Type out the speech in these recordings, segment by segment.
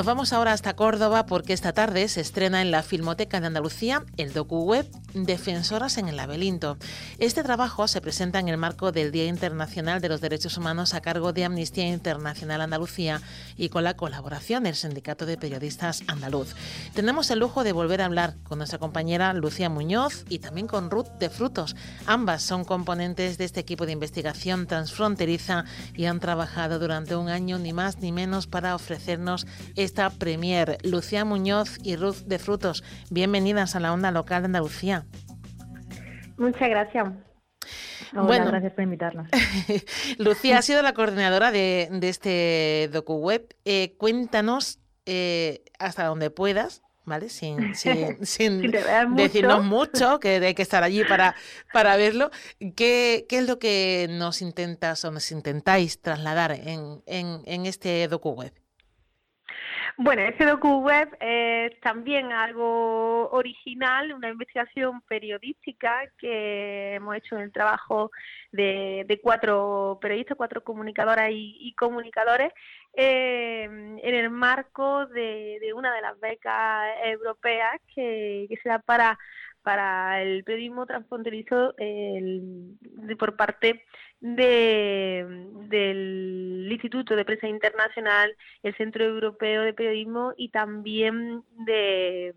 Nos vamos ahora hasta Córdoba porque esta tarde se estrena en la Filmoteca de Andalucía el docu-web Defensoras en el laberinto. Este trabajo se presenta en el marco del Día Internacional de los Derechos Humanos a cargo de Amnistía Internacional Andalucía y con la colaboración del Sindicato de Periodistas Andaluz. Tenemos el lujo de volver a hablar con nuestra compañera Lucía Muñoz y también con Ruth de Frutos. Ambas son componentes de este equipo de investigación transfronteriza y han trabajado durante un año ni más ni menos para ofrecernos premier. Lucía Muñoz y Ruth de Frutos, bienvenidas a la onda local de Andalucía. Muchas gracias. bueno, gracias por invitarnos. Lucía ha sido la coordinadora de, este docu-web. Eh, cuéntanos eh, hasta donde puedas, ¿vale? Sin, sin, decirnos mucho, que hay que estar allí para, para verlo. ¿Qué, ¿Qué, es lo que nos intentas o nos intentáis trasladar en, en, en este docu-web? Bueno, este docu-web es también algo original, una investigación periodística que hemos hecho en el trabajo de, cuatro periodistas, cuatro comunicadoras y, comunicadores, eh, en el marco de, una de las becas europeas que, que se da para para el periodismo transfronterizo por parte del Instituto de Prensa Internacional, el Centro Europeo de Periodismo y también de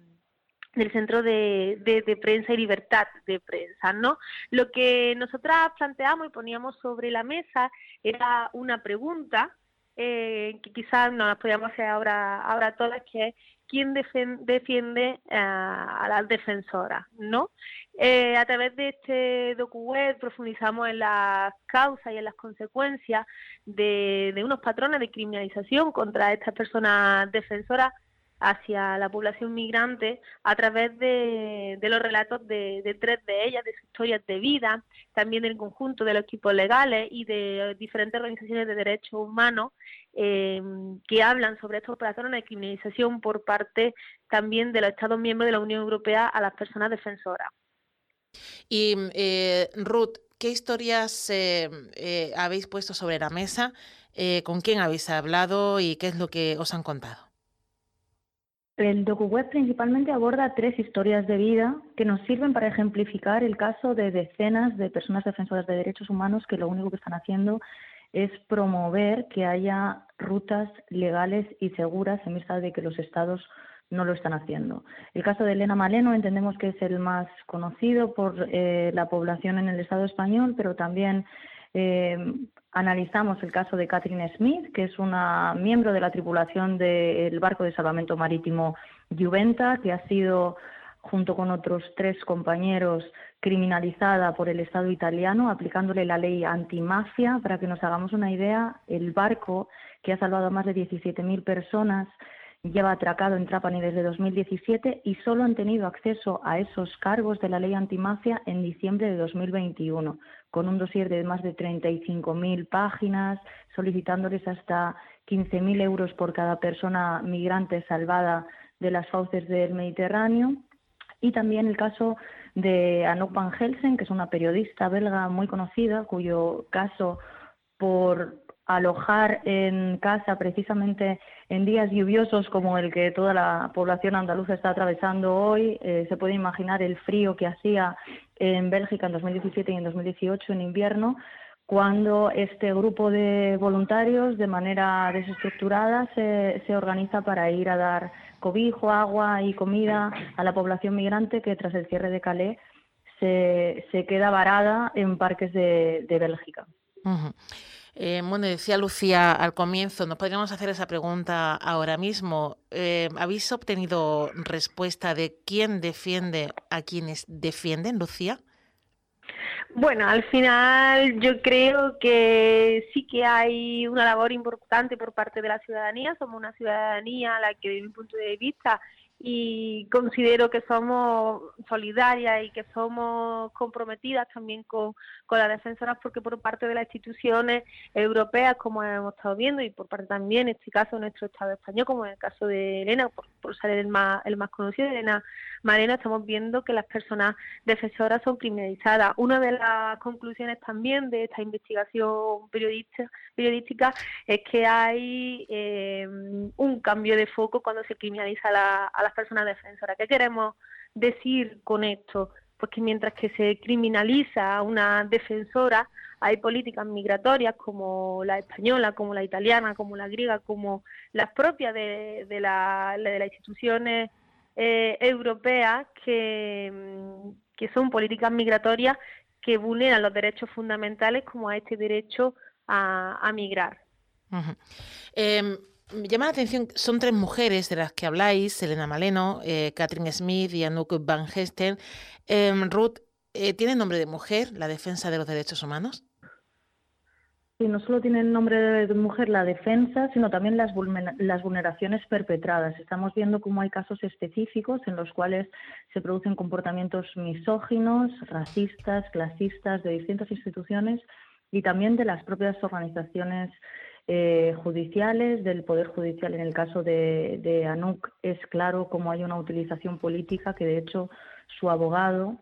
del Centro de, de, Prensa y Libertad de Prensa, ¿no? Lo que nosotras planteamos y poníamos sobre la mesa era una pregunta eh, que quizás no las podíamos hacer ahora, ahora todas, que es quién defiende eh, a las defensoras, ¿no? Eh, a través de este docu-web profundizamos en las causas y en las consecuencias de unos patrones de criminalización contra estas personas defensoras hacia la población migrante a través de, los relatos de, tres de ellas, de sus historias de vida, también del conjunto de los equipos legales y de diferentes organizaciones de derechos humanos em, que hablan sobre estos patrones de criminalización por parte también de los Estados miembros de la Unión Europea a las personas defensoras. Y eh, Ruth, ¿qué historias eh, eh, habéis puesto sobre la mesa? ¿Con quién habéis hablado y qué es lo que os han contado? El DocuWeb principalmente aborda tres historias de vida que nos sirven para ejemplificar el caso de decenas de personas defensoras de derechos humanos que lo único que están haciendo es promover que haya rutas legales y seguras en vista de que los estados no lo están haciendo. El caso de Elena Maleno entendemos que es el más conocido por eh, la población en el Estado español, pero también eh, analizamos el caso de Catherine Smith, que es una miembro de la tripulación del barco de salvamento marítimo Juventa, que ha sido, junto con otros tres compañeros, criminalizada por el Estado italiano, aplicándole la ley antimafia. Para que nos hagamos una idea, el barco, que ha salvado a más de 17.000 personas, lleva atracado en Trapani desde 2017 y solo han tenido acceso a esos cargos de la ley antimafia en diciembre de 2021, con un dossier de más de 35.000 páginas, solicitándoles hasta 15.000 euros por cada persona migrante salvada de las fauces del Mediterráneo. Y también el caso de Anouk van Helsen, que es una periodista belga muy conocida, cuyo caso por alojar en casa precisamente en días lluviosos como el que toda la población andaluza está atravesando hoy. Eh, se puede imaginar el frío que hacía en Bélgica en 2017 y en 2018 en invierno, cuando este grupo de voluntarios de manera desestructurada se, se organiza para ir a dar cobijo, agua y comida a la población migrante que tras el cierre de Calais se, se queda varada en parques de, de Bélgica. Eh, bueno, decía Lucía al comienzo, nos podríamos hacer esa pregunta ahora mismo. Eh, ¿Habéis obtenido respuesta de quién defiende a quienes defienden, Lucía? Bueno, al final yo creo que sí que hay una labor importante por parte de la ciudadanía. Somos una ciudadanía a la que, desde mi punto de vista, y considero que somos solidarias y que somos comprometidas también con, con las defensoras porque por parte de las instituciones europeas, como hemos estado viendo, y por parte también, en este caso, nuestro Estado español, como en el caso de Elena, por, ser el más, el más conocido, Elena Marena, estamos viendo que las personas defensoras son criminalizadas. Una de las conclusiones también de esta investigación periodista, periodística es que hay eh, un cambio de foco cuando se criminaliza a las personas defensoras. ¿Qué queremos decir con esto? Pues que mientras que se criminaliza a una defensora, hay políticas migratorias como la española, como la italiana, como la griega, como las propias de, la, de las instituciones eh, europeas que, que son políticas migratorias que vulneran los derechos fundamentales como a este derecho a, migrar. Me llama la atención, son tres mujeres de las que habláis, Elena Maleno, eh, Catherine Smith y Anouk Van Gesten. Em, Ruth, eh, ¿tiene nombre de mujer la defensa de los derechos humanos? Sí, no solo tiene nombre de mujer la defensa, sino también las, las vulneraciones perpetradas. Estamos viendo cómo hay casos específicos en los cuales se producen comportamientos misóginos, racistas, clasistas de distintas instituciones y también de las propias organizaciones eh, judiciales, del Poder Judicial. En el caso de, de Anuk es claro cómo hay una utilización política que, de hecho, su abogado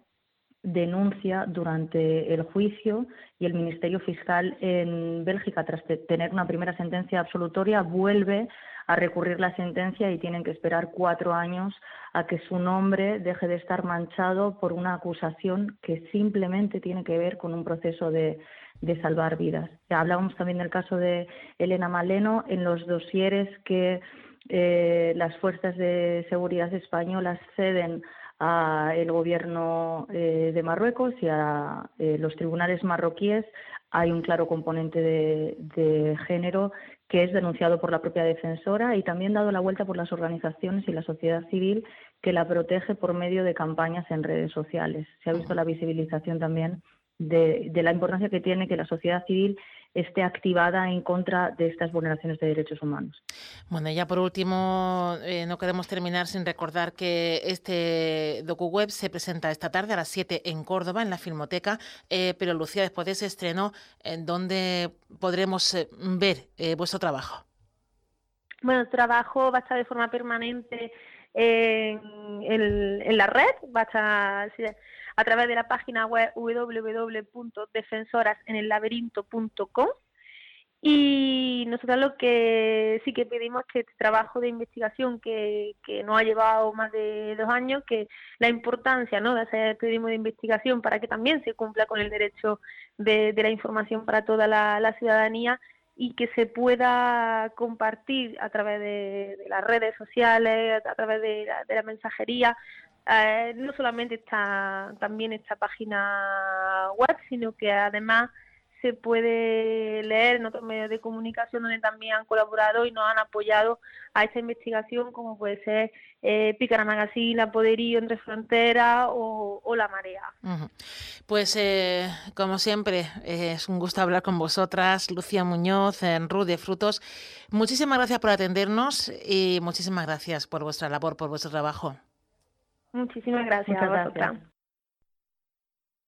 denuncia durante el juicio y el Ministerio Fiscal en Bélgica, tras tener una primera sentencia absolutoria, vuelve a recurrir la sentencia y tienen que esperar cuatro años a que su nombre deje de estar manchado por una acusación que simplemente tiene que ver con un proceso de, de salvar vidas. Hablábamos también del caso de Elena Maleno en los dosieres que eh, las fuerzas de seguridad españolas ceden al gobierno eh, de Marruecos y a eh, los tribunales marroquíes hay un claro componente de, de, género que es denunciado por la propia defensora y también dado la vuelta por las organizaciones y la sociedad civil que la protege por medio de campañas en redes sociales. Se ha visto la visibilización también de, la importancia que tiene que la sociedad civil esté activada en contra de estas vulneraciones de derechos humanos. Bueno, ya por último, eh, no queremos terminar sin recordar que este DocuWeb se presenta esta tarde a las 7 en Córdoba, en la Filmoteca, eh, pero Lucía, después de ese estreno, ¿en dónde podremos eh, ver vuestro trabajo? Bueno, el trabajo va a estar de forma permanente en, en la red, va a estar a través de la página web www.defensorasenellaberinto.com y nosotros lo que sí que pedimos que este trabajo de investigación que, que nos ha llevado más de dos años, que la importancia ¿no? de hacer periodismo de investigación para que también se cumpla con el derecho de, la información para toda la, ciudadanía y que se pueda compartir a través de, las redes sociales, a través de la mensajería, eh, no solamente está también esta página web, sino que además se puede leer en otros medios de comunicación donde también han colaborado y nos han apoyado a esta investigación, como puede ser eh, Pícara Magazine, La Poderío, Entre Fronteras o, La Marea. Pues, eh, como siempre, es un gusto hablar con vosotras, Lucía Muñoz, en Ruth de Frutos. Muchísimas gracias por atendernos y muchísimas gracias por vuestra labor, por vuestro trabajo. Muchísimas gracias a vosotras.